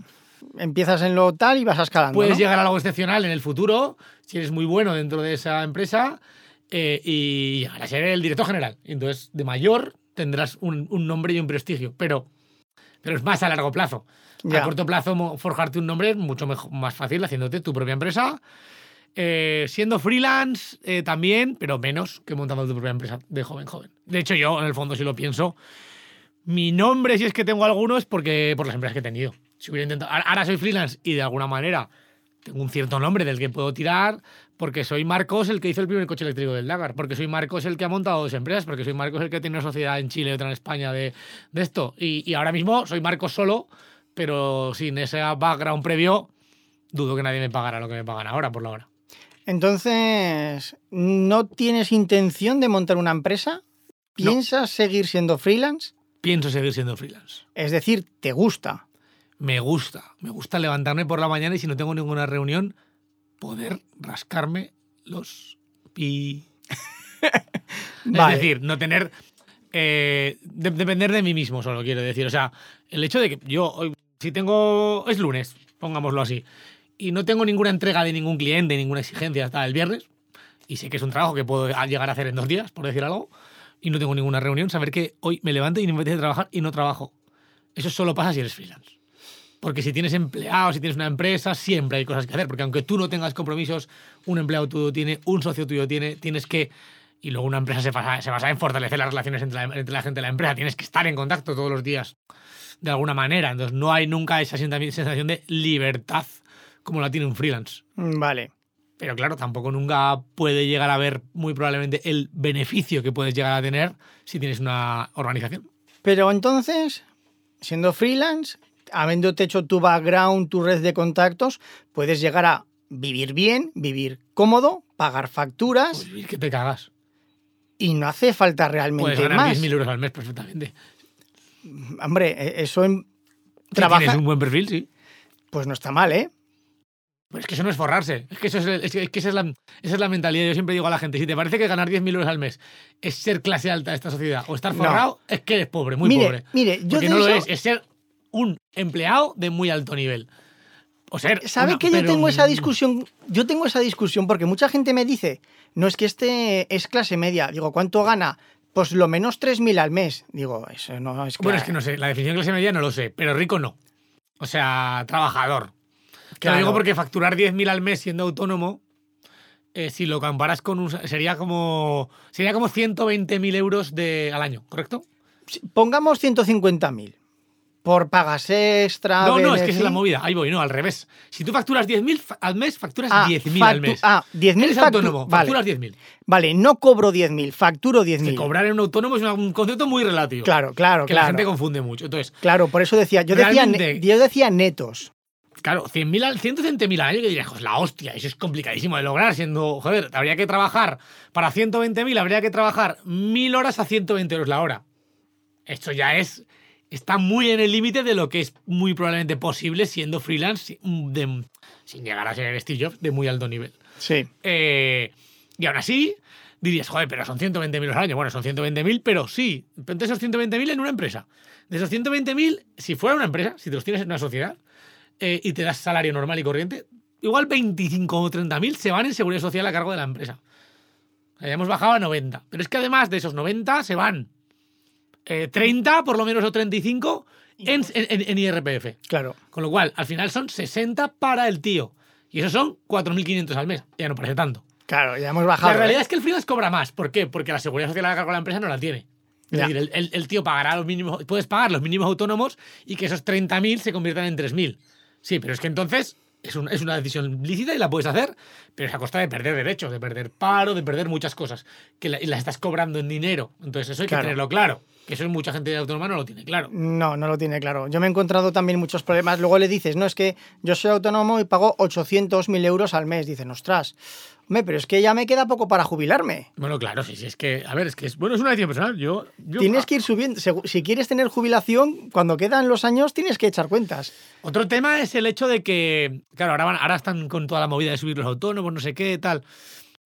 Empiezas en lo tal y vas escalando. Puedes llegar a algo excepcional en el futuro, si eres muy bueno dentro de esa empresa, eh, y llegar a ser el director general. Entonces, de mayor tendrás un, nombre y un prestigio, pero, pero es más a largo plazo. A corto plazo, forjarte un nombre es mucho mejor, más fácil haciéndote tu propia empresa. Eh, siendo freelance eh, también, pero menos que montando tu propia empresa de joven, joven. De hecho, yo, en el fondo, si lo pienso, mi nombre, si es que tengo alguno, es porque por las empresas que he tenido. Si hubiera intentado. Ahora soy freelance y de alguna manera tengo un cierto nombre del que puedo tirar, porque soy Marcos el que hizo el primer coche eléctrico del Dakar, porque soy Marcos el que ha montado dos empresas, porque soy Marcos el que tiene una sociedad en Chile y otra en España de, de esto. Y, y, ahora mismo soy Marcos solo, pero sin ese background previo, dudo que nadie me pagara lo que me pagan ahora, por la hora. Entonces, ¿no tienes intención de montar una empresa? ¿Piensas seguir siendo freelance? Pienso seguir siendo freelance. Es decir, ¿te gusta? Me gusta. Me gusta levantarme por la mañana y si no tengo ninguna reunión, poder rascarme los pi. Es decir, no tener. Eh, depender de mí mismo, solo quiero decir. O sea, el hecho de que yo, si tengo. Es lunes, pongámoslo así y no tengo ninguna entrega de ningún cliente, ninguna exigencia hasta el viernes, y sé que es un trabajo que puedo llegar a hacer en dos días, por decir algo, y no tengo ninguna reunión, saber que hoy me levanto y me apetece trabajar y no trabajo. Eso solo pasa si eres freelance. Porque si tienes empleados, si tienes una empresa, siempre hay cosas que hacer. Porque aunque tú no tengas compromisos, un empleado tuyo tiene, un socio tuyo tiene, tienes que. Y luego una empresa se basa, se basa en fortalecer las relaciones entre la, entre la gente y la empresa. Tienes que estar en contacto todos los días, de alguna manera. Entonces no hay nunca esa sensación de libertad como la tiene un freelance. Mm, vale. Pero claro, tampoco nunca puede llegar a ver muy probablemente el beneficio que puedes llegar a tener si tienes una organización. Pero entonces, siendo freelance, habiéndote hecho tu background, tu red de contactos, puedes llegar a vivir bien, vivir cómodo, pagar facturas. Pues vivir que te cagas. Y no hace falta realmente puedes ganar más. 10.000 euros al mes perfectamente. Hombre, e-, eso en... trabaja... Tienes un buen perfil, sí. Pues no está mal, ¿eh? Pues es que eso no es forrarse. Es que, eso es, que esa, es la, esa es la mentalidad. Yo siempre digo a la gente, si te parece que ganar 10.000 euros al mes es ser clase alta de esta sociedad o estar forrado, es que eres pobre, muy pobre. Mire, yo Porque no lo es, es ser un empleado de muy alto nivel. O ser ¿Sabe que yo tengo esa discusión? Yo tengo esa discusión porque mucha gente me dice, no es que este es clase media. Digo, ¿cuánto gana? Pues lo menos 3.000 al mes. Digo, eso no es Bueno, es que no sé, la definición de clase media no lo sé, pero rico no. O sea, trabajador. Te lo digo porque facturar 10.000 al mes siendo autónomo, eh, si lo comparas con un. sería como. Sería como 120.000 euros de, al año, ¿correcto? Pongamos 150.000. Por pagas extra. No, no, es que esa es la movida. Ahí voy, no, al revés. Si tú facturas 10.000 al mes, facturas 10.000 ah, al mes. Ah, 10.000 Eres autónomo, facturas 10.000. Vale, no cobro 10.000, facturo 10.000. Cobrar en un autónomo es un concepto muy relativo. Claro, claro, que la gente confunde mucho. Entonces, claro, por eso decía, yo, decía, yo decía netos. Claro, 100.000 al 120.000 al año, que dirías, la hostia, eso es complicadísimo de lograr, siendo, joder, habría que trabajar, para 120.000 habría que trabajar 1.000 horas a 120 euros la hora. Esto ya es, está muy en el límite de lo que es muy probablemente posible siendo freelance sin llegar a ser Steve Jobs de muy alto nivel. Sí. Eh, y aún así, dirías, joder, pero son 120.000 euros al año. Bueno, son 120.000, pero sí, de esos 120.000 en una empresa. De esos 120.000, si fuera una empresa, si te los tienes en una sociedad, eh, y te das salario normal y corriente, igual 25 o 30 mil se van en seguridad social a cargo de la empresa. Hayamos bajado a 90. Pero es que además de esos 90 se van 30 eh, por lo menos o 35 en, en, IRPF. Claro. Con lo cual, al final son 60 para el tío. Y eso son 4.500 al mes. Ya no parece tanto. Claro, ya hemos bajado. La realidad ¿eh? es que el freelance cobra más. ¿Por qué? Porque la seguridad social a cargo de la empresa no la tiene. Es decir, el, tío pagará los mínimos, puedes pagar los mínimos autónomos y que esos 30.000 se conviertan en 3.000. Sí, pero es que entonces es, es, una decisión lícita y la puedes hacer, pero es a costa de perder derechos, de perder paro, de perder muchas cosas, que la, y las estás cobrando en dinero. Entonces eso hay que tenerlo claro. Que eso mucha gente de autónoma no lo tiene claro. No, no lo tiene claro. Yo me he encontrado también muchos problemas. Luego le dices, no, es que yo soy autónomo y pago 800.000 euros al mes. Dicen, ostras, Hombre, pero es que ya me queda poco para jubilarme. Bueno, claro, sí, sí, es que, a ver, es que es, bueno, es una decisión personal. Yo, yo- Tienes que ir subiendo. Si quieres tener jubilación, cuando quedan los años tienes que echar cuentas. Otro tema es el hecho de que, claro, ahora, van- ahora están con toda la movida de subir los autónomos, no sé qué, tal.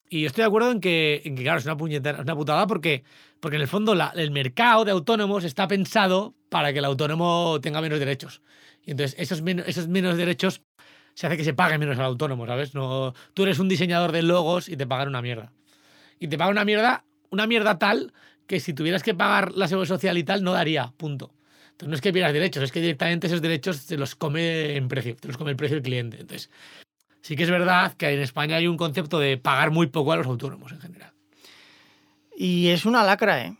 Y estoy de acuerdo en que, en que claro, es una, puñetera, es una putada porque, porque en el fondo la- el mercado de autónomos está pensado para que el autónomo tenga menos derechos. Y entonces esos, men- esos menos derechos se hace que se pague menos al autónomo, ¿sabes? No, tú eres un diseñador de logos y te pagan una mierda. Y te pagan una mierda, una mierda tal que si tuvieras que pagar la seguridad social y tal, no daría, punto. Entonces no es que pierdas derechos, es que directamente esos derechos se los come en precio, te los come el precio el cliente. Entonces, sí que es verdad que en España hay un concepto de pagar muy poco a los autónomos en general. Y es una lacra, ¿eh?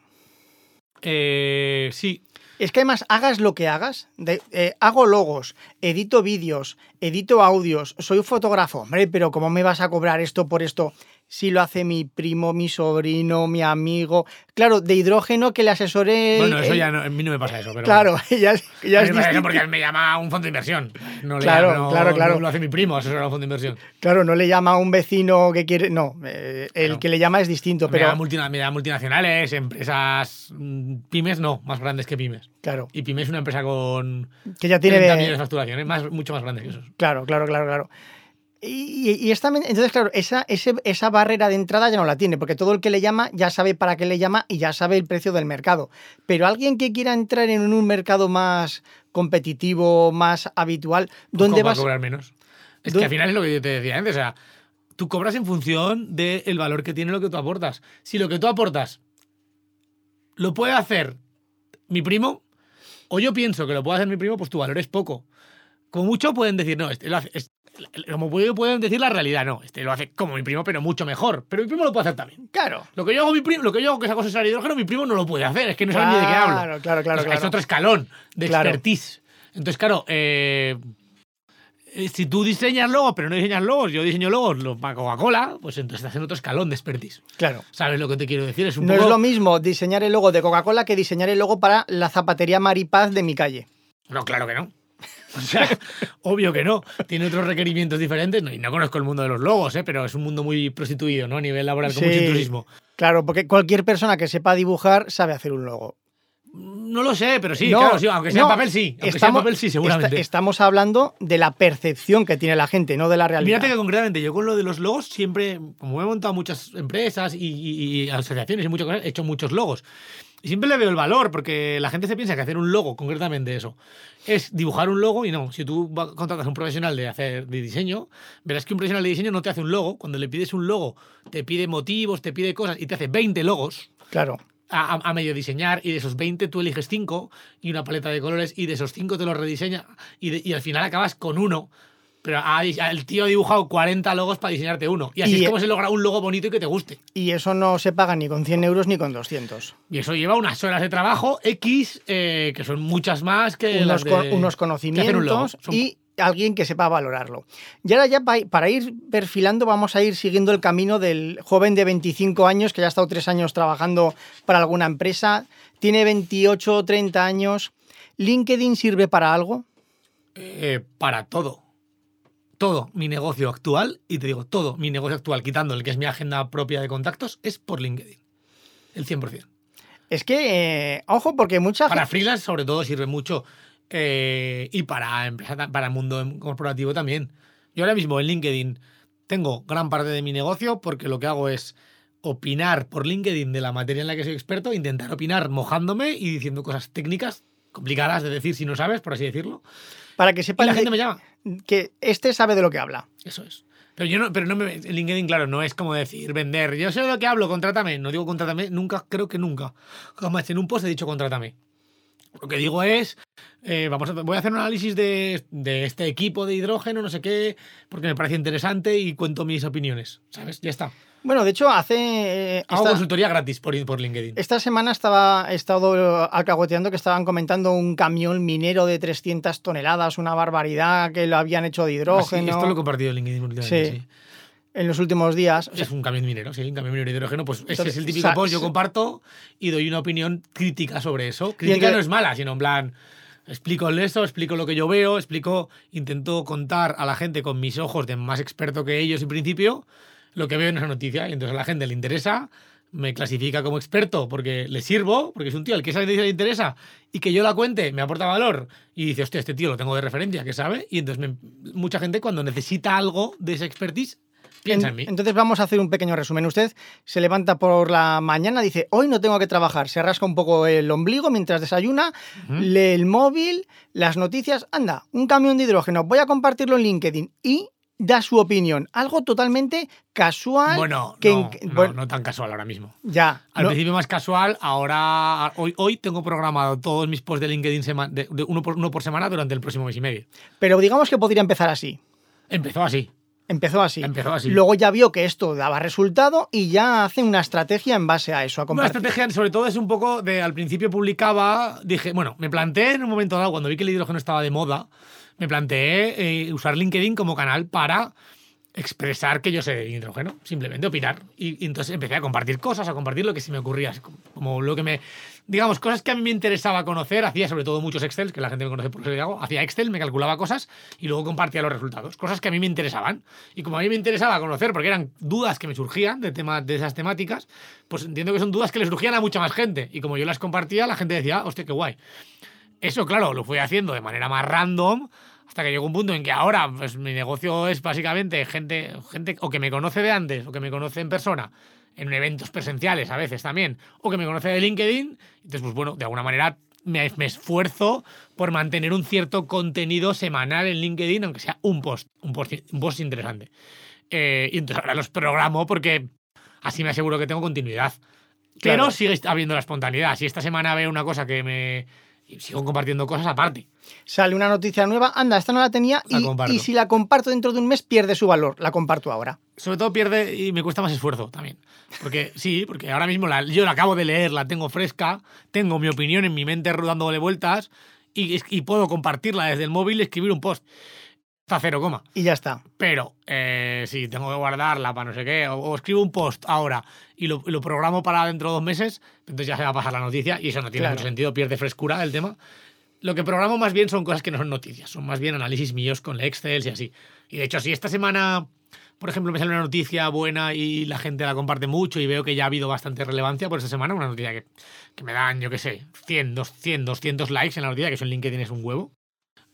Eh, sí, Es que además, hagas lo que hagas, de- eh, hago logos, edito vídeos, edito audios, soy fotógrafo, hombre, pero ¿cómo me vas a cobrar esto por esto? Si lo hace mi primo, mi sobrino, mi amigo. Claro, de hidrógeno que le asesore. bueno, eso ya no, a mí no me pasa eso. Pero Claro, (laughs) ya, es- ya A es eso distinto. porque me llama un fondo de inversión. No le Claro, no- claro, claro. no lo hace mi primo, asesorar a un fondo de inversión. Claro, no le llama a un vecino que quiere. No, eh, el Claro. que le llama es distinto, Me pero. llama multina- me llama multinacionales, empresas mm, pymes, no, más grandes que pymes. Claro, Y pymes es una empresa con que ya tiene. 30 millones de facturación, ¿eh? más, mucho más grande que esos. Claro, claro, claro, claro. Y, y- y esta, entonces, claro, esa, ese- esa barrera de entrada ya no la tiene, porque todo el que le llama ya sabe para qué le llama y ya sabe el precio del mercado. Pero alguien que quiera entrar en un mercado más competitivo, más habitual, ¿dónde ¿Cómo va a vas? cobrar menos? Es ¿Dó- que al final es lo que yo te decía antes. O sea, tú cobras en función del valor que tiene lo que tú aportas. Si lo que tú aportas lo puede hacer mi primo, o yo pienso que lo puede hacer mi primo, pues tu valor es poco. Como mucho pueden decir, no, este lo hace. Como puede- pueden decir la realidad, no, este lo hace como mi primo, pero mucho mejor. Pero mi primo lo puede hacer también. Claro. Lo que yo hago, mi primo, lo que yo hago que esa cosa es el hidrógeno, mi primo no lo puede hacer. Es que no sabe ni de qué hablo. Claro, claro, claro, Es- Es claro. otro escalón de Claro. expertise. Entonces, claro, eh, eh, si tú diseñas logos, pero no diseñas logos, yo diseño logos lo- para Coca-Cola, pues entonces estás en otro escalón de expertise. Claro. ¿Sabes lo que te quiero decir? Es un No poco... es lo mismo diseñar el logo de Coca-Cola que diseñar el logo para la zapatería Maripaz de mi calle. No, claro que no. (laughs) O sea, obvio que no. Tiene otros requerimientos diferentes. No, y no conozco el mundo de los logos, ¿eh? pero es un mundo muy prostituido, ¿no? A nivel laboral, con Sí. mucho intrusismo. Claro, porque cualquier persona que sepa dibujar sabe hacer un logo. No lo sé, pero sí, No, claro, sí, aunque sea no, en papel, sí. Aunque sea en papel, sí, seguramente. esta- estamos hablando de la percepción que tiene la gente, no de la realidad. Mírate que concretamente yo con lo de los logos siempre, como he montado muchas empresas y, y- y asociaciones y muchas cosas, he hecho muchos logos. Y siempre le veo el valor, porque la gente se piensa que hacer un logo, concretamente eso, es dibujar un logo y no. Si tú contratas a un profesional de hacer de diseño, verás que un profesional de diseño no te hace un logo. Cuando le pides un logo, te pide motivos, te pide cosas y te hace 20 logos Claro. a, a- a medio diseñar y de esos 20 tú eliges 5 y una paleta de colores y de esos 5 te los rediseña y, de- y al final acabas con uno. Pero ha- el tío ha dibujado 40 logos para diseñarte uno. Y así Y- es como se logra un logo bonito y que te guste. Y eso no se paga ni con 100 euros ni con 200. Y eso lleva unas horas de trabajo X, eh, que son muchas más que Unos, las de- un conocimientos Son- y alguien que sepa valorarlo. Y ahora ya pa- para ir perfilando vamos a ir siguiendo el camino del joven de 25 años que ya ha estado tres años trabajando para alguna empresa, tiene 28 o 30 años. ¿LinkedIn sirve para algo? eh, para todo. Todo mi negocio actual, y te digo, todo mi negocio actual, quitando el que es mi agenda propia de contactos, es por LinkedIn. El 100%. Es que, eh, ojo, porque mucha Para freelance, sobre todo, sirve mucho. eh, y para, empresa, para el mundo corporativo también. Yo ahora mismo en LinkedIn tengo gran parte de mi negocio porque lo que hago es opinar por LinkedIn de la materia en la que soy experto, intentar opinar mojándome y diciendo cosas técnicas complicadas de decir si no sabes, por así decirlo. Para que Y sepan la gente me llama. que este sabe de lo que habla. Eso es. Pero yo no, pero no me. LinkedIn, claro, no es como decir vender. Yo sé de lo que hablo, contrátame. No digo contrátame, nunca, creo que nunca. Jamás en un post he dicho contrátame. Lo que digo es, eh, vamos a, voy a hacer un análisis de, de este equipo de hidrógeno, no sé qué, porque me parece interesante y cuento mis opiniones. ¿Sabes? Ya está. Bueno, de hecho, hace... eh, Hago esta- consultoría gratis por, por LinkedIn. Esta semana estaba, he estado alcahueteando que estaban comentando un camión minero de 300 toneladas, una barbaridad que lo habían hecho de hidrógeno esto lo he compartido en LinkedIn últimamente, Sí. sí. en los últimos días. O sea, Es un camión minero, sí, un camión minero de hidrógeno. Pues ese Entonces, es el típico sa- post, yo comparto y doy una opinión crítica sobre eso. Crítica entonces- no es mala, sino en plan, explico eso, explico lo que yo veo, explico, intento contar a la gente con mis ojos de más experto que ellos en principio lo que veo en esa noticia. Y entonces a la gente le interesa, me clasifica como experto porque le sirvo, porque es un tío al que esa noticia le interesa y que yo la cuente me aporta valor. Y dice, hostia, este tío lo tengo de referencia, que sabe. Y entonces me- mucha gente cuando necesita algo de esa expertise, piensa en, mí. Entonces vamos a hacer un pequeño resumen. Usted se levanta por la mañana, dice, hoy no tengo que trabajar, se rasca un poco el ombligo mientras desayuna, Ujú. lee el móvil, las noticias, anda, un camión de hidrógeno, voy a compartirlo en LinkedIn y da su opinión. Algo totalmente casual. Bueno, que no, en- no, bueno, no tan casual ahora mismo. ya. Al no- principio más casual, ahora hoy, hoy tengo programado todos mis posts de LinkedIn sema- de, de uno, por, uno por semana durante el próximo mes y medio. pero digamos que podría empezar así. Empezó así. Empezó así. Empezó así. Luego ya vio que esto daba resultado y ya hace una estrategia en base a eso, a Una estrategia, sobre todo, es un poco de. Al principio publicaba. Dije, bueno, me planteé en un momento dado, cuando vi que el hidrógeno estaba de moda, me planteé eh, usar LinkedIn como canal para expresar que yo sé de hidrógeno, simplemente opinar. Y, y entonces empecé a compartir cosas, a compartir lo que se me ocurría, como- lo que me. Digamos, cosas que a mí me interesaba conocer. Hacía sobre todo muchos Excel, que la gente me conoce por eso que hago. Hacía Excel, me calculaba cosas y luego compartía los resultados. Cosas que a mí me interesaban. Y como a mí me interesaba conocer, porque eran dudas que me surgían de, temas de esas temáticas, pues entiendo que son dudas que le surgían a mucha más gente. Y como yo las compartía, la gente decía, hostia, qué guay. Eso, claro, lo fui haciendo de manera más random hasta que llegó un punto en que ahora pues, mi negocio es básicamente gente, gente o que me conoce de antes o que me conoce en persona, en eventos presenciales a veces también, o que me conoce de LinkedIn. Entonces, pues bueno, de alguna manera me, me esfuerzo por mantener un cierto contenido semanal en LinkedIn, aunque sea un post, un post, un post interesante. Eh, y entonces ahora los programo porque así me aseguro que tengo continuidad. Pero Claro. sigue habiendo la espontaneidad. Si esta semana veo una cosa que me. Y sigo compartiendo cosas aparte. Sale una noticia nueva, anda, esta no la tenía La y, si la comparto dentro de un mes pierde su valor. La comparto ahora. Sobre todo pierde y me cuesta más esfuerzo también. Porque (laughs) sí, porque ahora mismo la- yo la acabo de leer, la tengo fresca, tengo mi opinión en mi mente dándole vueltas y, y puedo compartirla desde el móvil y escribir un post. Está cero coma. Y ya está. Pero eh, si tengo que guardarla para no sé qué, o, o escribo un post ahora y lo, y lo programo para dentro de dos meses, entonces ya se va a pasar la noticia y eso no tiene Claro. mucho sentido, pierde frescura el tema. Lo que programo más bien son cosas que no son noticias, son más bien análisis míos con Excel y así. Y de hecho, si esta semana, por ejemplo, me sale una noticia buena y la gente la comparte mucho y veo que ya ha habido bastante relevancia por esta semana, una noticia que, que me dan, yo qué sé, 100, 200, 200 likes en la noticia, que eso en LinkedIn es un huevo.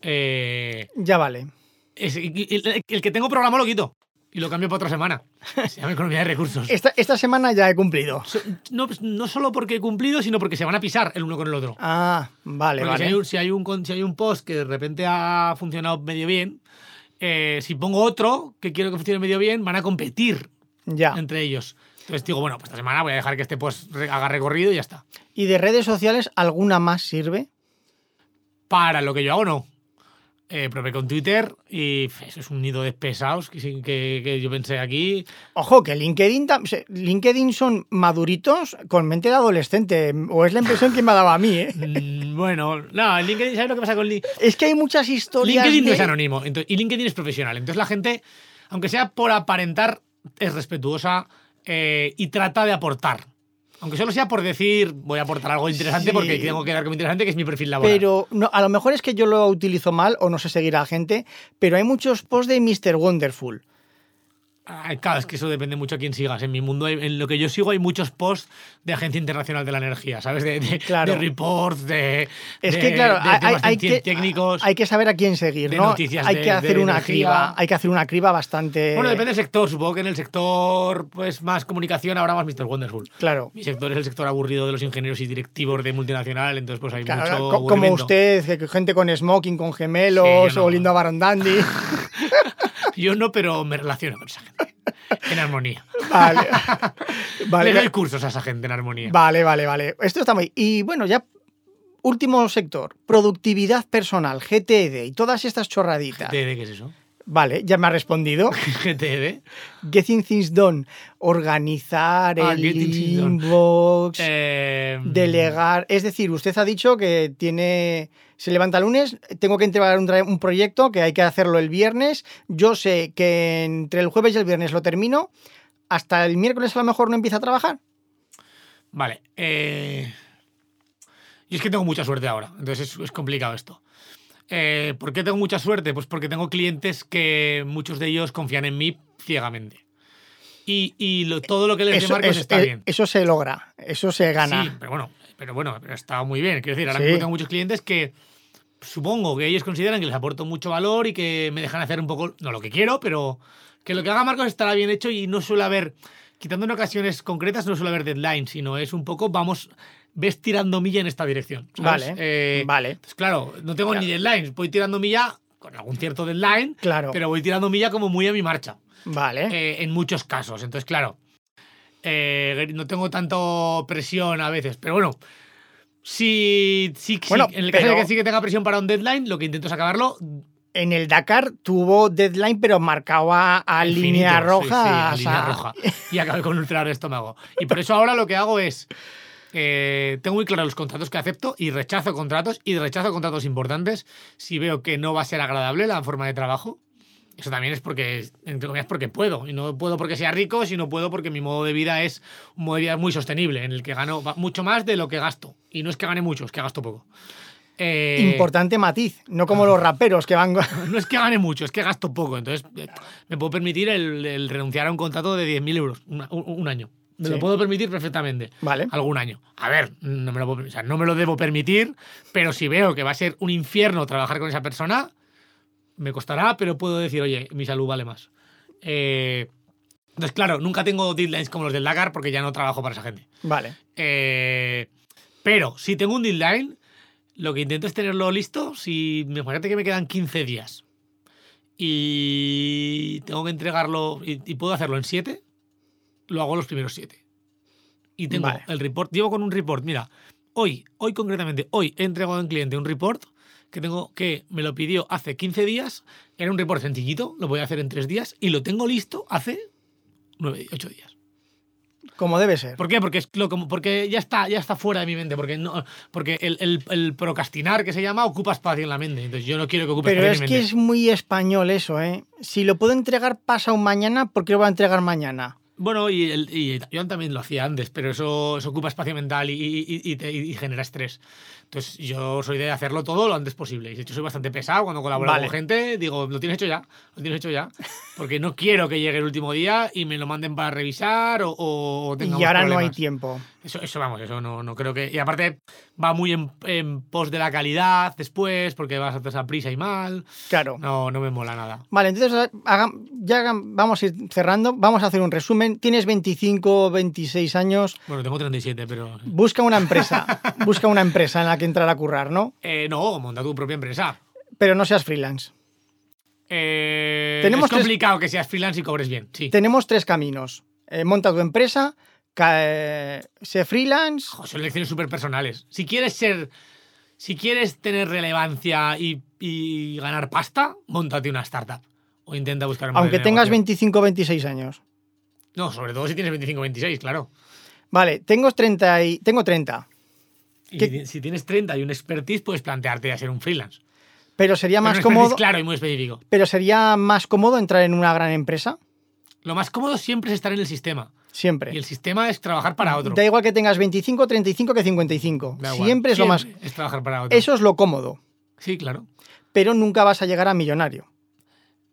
Eh, Ya vale. El, el que tengo programa lo quito y lo cambio para otra semana. Se llama economía de recursos. Esta, esta semana ya he cumplido. No, pues, no solo porque he cumplido, sino porque se van a pisar el uno con el otro. Ah, vale, Porque si, hay un, si, hay un, con- si hay un post que de repente ha funcionado medio bien, eh, si pongo otro que quiero que funcione medio bien, van a competir Ya. entre ellos. Entonces digo, bueno, pues esta semana voy a dejar que este post haga recorrido y ya está. ¿Y de redes sociales alguna más sirve? Para lo que yo hago, no. Eh, probé con Twitter y eso es un nido de pesados que, sí- que, que yo pensé aquí. Ojo, que LinkedIn, LinkedIn son maduritos con mente de adolescente. O es la impresión que me ha dado a mí, ¿eh? (laughs) Mm, bueno, no, LinkedIn, ¿sabes lo que pasa con LinkedIn? Es que hay muchas historias. LinkedIn no es anónimo entonces- y LinkedIn es profesional. Entonces la gente, aunque sea por aparentar, es respetuosa eh, y trata de aportar. Aunque solo sea por decir, voy a aportar algo interesante Sí. porque tengo que dar como interesante, que es mi perfil laboral. Pero no, a lo mejor es que yo lo utilizo mal o no sé seguir a la gente, pero hay muchos posts de Mr. Wonderful. Claro, es que eso depende mucho a quién sigas. En mi mundo, en lo que yo sigo, hay muchos posts de Agencia Internacional de la Energía, ¿sabes? De, de, Claro. de reports, de. Es de- que, claro, hay, hay que, técnicos. hay que saber a quién seguir, ¿no? noticias hay de- que hacer una energía. criba, hay que hacer una criba bastante. Bueno, depende del sector. Supongo que en el sector pues más comunicación habrá más Mr. Wonderful. Claro. Mi sector es el sector aburrido de los ingenieros y directivos de multinacional, entonces pues hay Claro, mucho co- como usted, gente con smoking, con gemelos, Sí, no. o lindo a Baron Dandy. (laughs) Yo no, pero me relaciono con esa gente. En armonía. Vale. (laughs) vale, Le doy cursos a esa gente en armonía. vale, vale, vale. Esto está muy. Y bueno, ya. Último sector, productividad personal, GTD y todas estas chorraditas. GTD, ¿qué es eso? Vale, ya me ha respondido. (laughs) GTD. Getting Things Done, organizar Ah, el inbox, Eh, delegar. Es decir, usted ha dicho que tiene. Se levanta el lunes, tengo que entregar un, proyecto que hay que hacerlo el viernes. Yo sé que entre el jueves y el viernes lo termino. Hasta el miércoles a lo mejor no empieza a trabajar. Vale. eh, Y es que tengo mucha suerte ahora, entonces es, es complicado esto. Eh, ¿Por qué tengo mucha suerte? Pues porque tengo clientes que muchos de ellos confían en mí ciegamente. y, y lo- todo lo que les Eso, es- está eh, bien. eso se logra, eso se gana. Sí, pero bueno, pero bueno, pero está muy bien. Quiero decir, ahora Sí. mismo tengo muchos clientes que supongo que ellos consideran que les aporto mucho valor y que me dejan hacer un poco, no lo que quiero, pero que lo que haga Marcos estará bien hecho y no suele haber, quitando en ocasiones concretas, no suele haber deadline, sino es un poco, vamos, ves tirando milla en esta dirección. ¿sabes? Vale, Eh, vale, entonces, claro, no tengo Claro. ni deadlines, voy tirando milla con algún cierto deadline, claro, pero voy tirando milla como muy a mi marcha vale. eh, en muchos casos. Entonces, claro, eh, no tengo tanto presión a veces, pero bueno. Sí, sí, sí, Bueno, en el caso de que sí que tenga presión para un deadline, lo que intento es acabarlo En el Dakar tuvo deadline, pero marcaba a infinito, línea sí, roja. sí, a línea roja. Y acabé con ultra de estómago. Y por eso ahora lo que hago es. eh, tengo muy claro los contratos que acepto y rechazo contratos y rechazo contratos importantes si veo que no va a ser agradable la forma de trabajo. Eso también es porque, entre comillas, porque puedo. Y no puedo porque sea rico, sino puedo porque mi modo de vida es un modo de vida muy sostenible, en el que gano mucho más de lo que gasto. Y no es que gane mucho, es que gasto poco. Eh, Importante matiz, no como los raperos que van. (laughs) no es que gane mucho, es que gasto poco. Entonces, eh, me puedo permitir el, el renunciar a un contrato de 10.000 euros un, un año. Me Sí. lo puedo permitir perfectamente. Vale. Algún año. A ver, no me, lo, puedo- o sea, no me lo debo permitir, pero si veo que va a ser un infierno trabajar con esa persona, me costará, pero puedo decir, oye, mi salud vale más. Eh, entonces, claro, nunca tengo deadlines como los del Dakar porque ya no trabajo para esa gente. Vale. Eh, pero si tengo un deadline, lo que intento es tenerlo listo. Si imagínate que me quedan 15 días y tengo que entregarlo y, y puedo hacerlo en 7, lo hago los primeros 7. Y tengo Vale. el report, llevo con un report, mira, hoy, hoy concretamente, hoy he entregado a un cliente un report que tengo que me lo pidió hace 15 días, era un report sencillito, lo voy a hacer en 3 días y lo tengo listo hace 9, 8 días. Como debe ser. ¿Por qué? Porque, es lo, como, porque ya, está, ya está fuera de mi mente. Porque, no, porque el, el- el procrastinar, que se llama, ocupa espacio en la mente. Entonces yo no quiero que ocupe Pero espacio es en mi que mente. es muy español eso, ¿eh? Si lo puedo entregar pasa un mañana, ¿por qué lo voy a entregar mañana? Bueno, y, el, y yo también lo hacía antes, pero eso, eso ocupa espacio mental y, y- y- y te- y genera estrés. Entonces yo soy de hacerlo todo lo antes posible. Y de hecho soy bastante pesado cuando colaboro Vale. con gente. Digo, lo tienes hecho ya, lo tienes hecho ya. Porque no quiero que llegue el último día y me lo manden para revisar o, o Y ahora no hay tiempo. Eso, eso vamos, eso no, no creo que. Y aparte va muy en, en pos de la calidad después, porque vas a hacer esa prisa y mal. Claro. No, no me mola nada. Vale, entonces haga- ya hagan- vamos a ir cerrando. Vamos a hacer un resumen. Tienes 25, 26 años. Bueno, tengo 37, pero. Busca una empresa. busca una empresa en la que entrar a currar, ¿no? Eh, no, monta tu propia empresa. Pero no seas freelance. Eh, Tenemos es tres- complicado que seas freelance y cobres bien, sí. Tenemos tres caminos. Eh, monta tu empresa, eh, sé freelance. Jo, son lecciones súper personales. Si quieres ser. Si quieres tener relevancia y, y ganar pasta, montate una startup. O intenta buscar un Aunque tengas negocio. 25 26 años. No, sobre todo si tienes 25 26, claro. Vale, tengo 30. Y, tengo 30 Y ¿Qué- si- tienes 30 y un expertise, puedes plantearte a ser un freelance. pero sería Pero más expertise cómodo. claro y muy específico. Pero sería más cómodo entrar en una gran empresa. Lo más cómodo siempre es estar en el sistema. Siempre. Y el sistema es trabajar para otro. Da igual que tengas 25, 35 que 55. Da igual. Siempre es lo más. Es trabajar para otro. Eso es lo cómodo. Sí, claro. Pero nunca vas a llegar a millonario.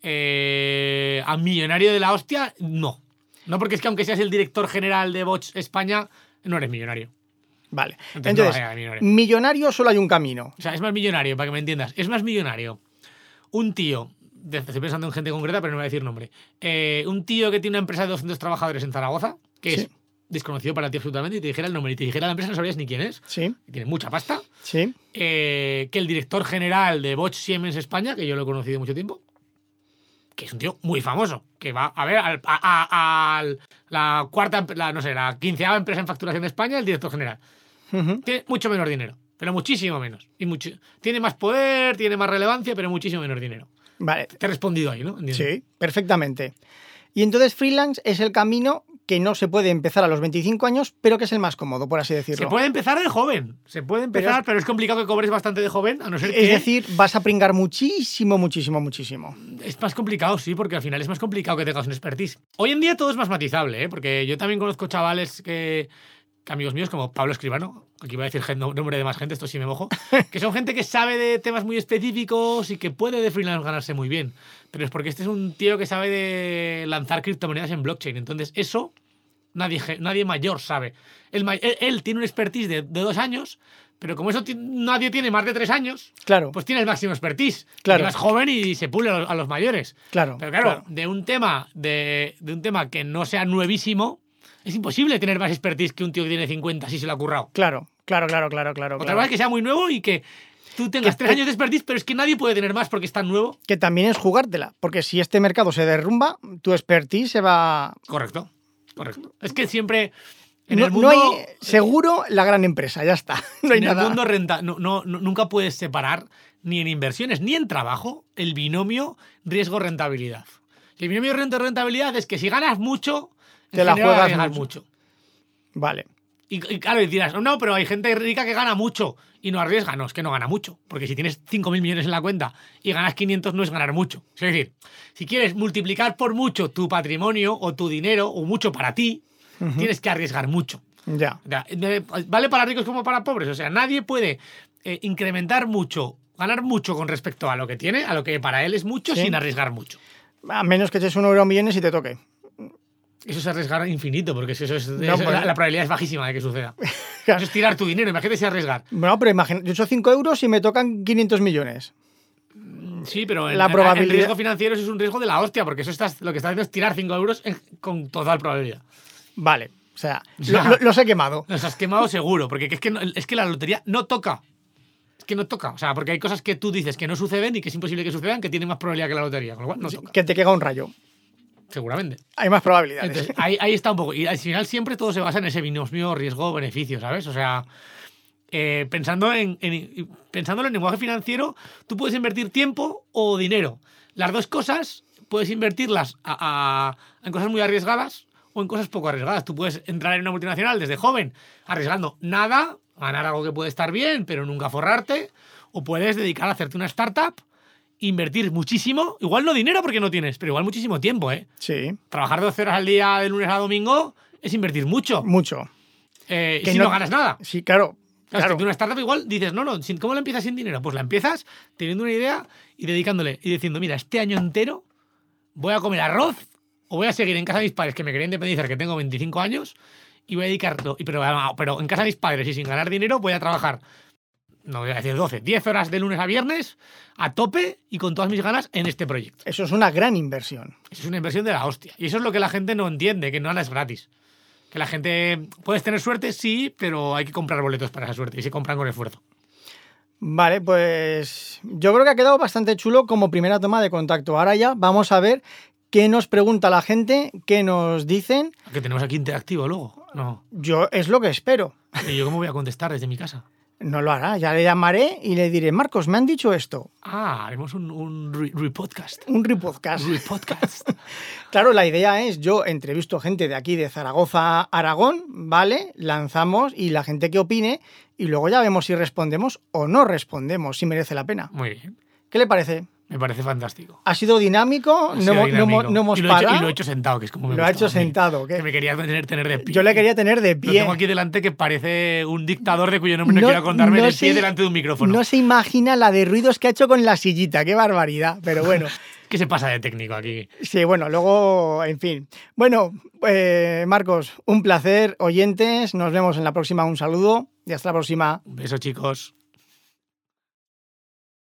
Eh, a millonario de la hostia, no. No, porque es que aunque seas el director general de Bots España, no eres millonario. Vale. Entonces, millonario. millonario solo hay un camino. O sea, es más millonario, para que me entiendas. Es más millonario un tío, estoy pensando en gente concreta, pero no voy a decir nombre. Eh, un tío que tiene una empresa de 200 trabajadores en Zaragoza, que Sí. es desconocido para ti absolutamente, y te dijera el nombre y te dijera la empresa, no sabrías ni quién es, Sí, tiene mucha pasta. sí. eh, que el director general de Bosch Siemens España, que yo lo he conocido mucho tiempo, que es un tío muy famoso, que va a ver al- a, la cuarta, la, no sé, la quinceava empresa en facturación de España, el director general. Tiene mucho menos dinero, pero muchísimo menos. Y mucho, tiene más poder, tiene más relevancia, pero muchísimo menos dinero. Vale. Te he respondido ahí, ¿no? Entiendo. Sí, perfectamente. Y entonces freelance es el camino que no se puede empezar a los 25 años, pero que es el más cómodo, por así decirlo. Se puede empezar de joven, se puede Pero empezar, es- pero es, complicado que cobres bastante de joven, a no ser que... Es decir, vas a pringar muchísimo, muchísimo, muchísimo. Es más complicado, sí, porque al final es más complicado que tengas un expertise. Hoy en día todo es más matizable, ¿eh? porque yo también conozco chavales que, amigos míos como Pablo Escribano, aquí voy a decir nombre de más gente, esto sí me mojo, (laughs) que son gente que sabe de temas muy específicos y que puede de freelance ganarse muy bien. Pero es porque este es un tío que sabe de lanzar criptomonedas en blockchain. Entonces, eso nadie, nadie mayor sabe. Él, ma- él- él tiene un expertise de, de dos años, pero como eso nadie tiene más de tres años, Claro, pues tiene el máximo expertise. Claro. Es joven y se pule a los, a los mayores. claro. Pero claro, de un tema de, de un tema que no sea nuevísimo, es imposible tener más expertise que un tío que tiene 50 si se lo ha currado. Claro, claro, claro, claro, claro. Otra claro. es que sea muy nuevo y que tú tengas Que- tres años de expertise, pero es que nadie puede tener más porque es tan nuevo. Que también es jugártela, porque si este mercado se derrumba, tu expertise se va. Correcto, correcto. Es que siempre en no, el mundo, no hay seguro la gran empresa, ya está. (laughs) No hay en nada. el mundo renta, no- nunca puedes separar ni en inversiones ni en trabajo el binomio riesgo-rentabilidad. El binomio riesgo-rentabilidad es que si ganas mucho, en Te la juegas mucho. mucho. Vale. Y, y claro, y dirás, no, pero hay gente rica que gana mucho y no arriesga. No, es que no gana mucho. Porque si tienes 5.000 millones en la cuenta y ganas 500, no es ganar mucho. Es decir, si quieres multiplicar por mucho tu patrimonio o tu dinero o mucho para ti, tienes que arriesgar mucho. Ya. De- Vale para ricos como para pobres. O sea, nadie puede eh, incrementar mucho, ganar mucho con respecto a lo que tiene, a lo que para él es mucho, Sí. sin arriesgar mucho. A menos que eches un euro millones y te toque. Eso es arriesgar infinito, porque eso es, eso- pues- la, la probabilidad es bajísima de que suceda. (laughs) Eso es tirar tu dinero. Imagínate si arriesgar. Bueno, pero imagina, yo echo 5 euros y me tocan 500 millones. Sí, pero el, La probabilidad- el riesgo financiero es un riesgo de la hostia, porque eso estás, lo que estás haciendo es tirar 5 euros con total probabilidad. Vale. O sea, lo- los he quemado. (laughs) Los has quemado seguro, porque es que, no- es que la lotería no toca. Es que no toca. O sea, porque hay cosas que tú dices que no suceden y que es imposible que sucedan, que tienen más probabilidad que la lotería. Con lo cual, no toca. Que te queda un rayo. Seguramente. Hay más probabilidades. Entonces, ahí, ahí está un poco. Y al final siempre todo se basa en ese binomio riesgo-beneficio, ¿sabes? O sea, eh, pensando en, en- pensándolo en lenguaje financiero, tú puedes invertir tiempo o dinero. Las dos cosas puedes invertirlas a- a- en cosas muy arriesgadas o en cosas poco arriesgadas. Tú puedes entrar en una multinacional desde joven arriesgando nada, ganar algo que puede estar bien, pero nunca forrarte. O puedes dedicar a hacerte una startup, invertir muchísimo, igual no dinero porque no tienes, pero igual muchísimo tiempo, ¿eh? Sí, trabajar 12 horas al día de lunes a domingo es invertir mucho. mucho. Eh, Que si no- no, ganas nada. Sí, claro. Claro, claro. tú una startup igual dices, no, no, sin- ¿cómo la empiezas sin dinero? Pues la empiezas teniendo una idea y dedicándole y diciendo, mira, este año entero voy a comer arroz o voy a seguir en casa de mis padres que me quería independizar, que tengo 25 años, y voy a dedicarlo, y- pero, pero en casa de mis padres y sin ganar dinero voy a trabajar, no voy a decir 12, 10 horas de lunes a viernes a tope y con todas mis ganas en este proyecto. Eso es una gran inversión. Eso es una inversión de la hostia. Y eso es lo que la gente no entiende, que nada es gratis. Que la gente. Puedes tener suerte, sí, pero hay que comprar boletos para esa suerte y se compran con esfuerzo. Vale, pues yo creo que ha quedado bastante chulo como primera toma de contacto. Ahora ya vamos a ver qué nos pregunta la gente, qué nos dicen. Que tenemos aquí interactivo luego. No. Yo es lo que espero. ¿Y yo cómo voy a contestar desde mi casa? No lo hará, ya le llamaré y le diré, Marcos, me han dicho esto. Ah, haremos un, un re- repodcast. Un repodcast. Repodcast. (laughs) Claro, la idea es, yo entrevisto gente de aquí, de Zaragoza, Aragón, ¿vale? Lanzamos y la gente que opine y luego ya vemos si respondemos o no respondemos, si merece la pena. Muy bien. ¿Qué le parece? Me parece fantástico. ¿Ha sido dinámico? Ha no, sido hemos- no dinámico. hemos- no hemos y, lo he hecho, y lo he hecho sentado, que es como me Lo ha hecho sentado, ¿qué? Que me quería tener, tener de pie. Yo le quería tener de Lo pie. tengo aquí delante que parece un dictador de cuyo nombre no, No- quiero acordarme no del pie delante de un micrófono. No se imagina la de ruidos que ha hecho con la sillita, qué barbaridad. Pero bueno, (laughs) ¿Qué se pasa de técnico aquí? sí, bueno, luego, en fin. Bueno, eh, Marcos, un placer, oyentes. Nos vemos en la próxima. Un saludo y hasta la próxima. Un beso, chicos.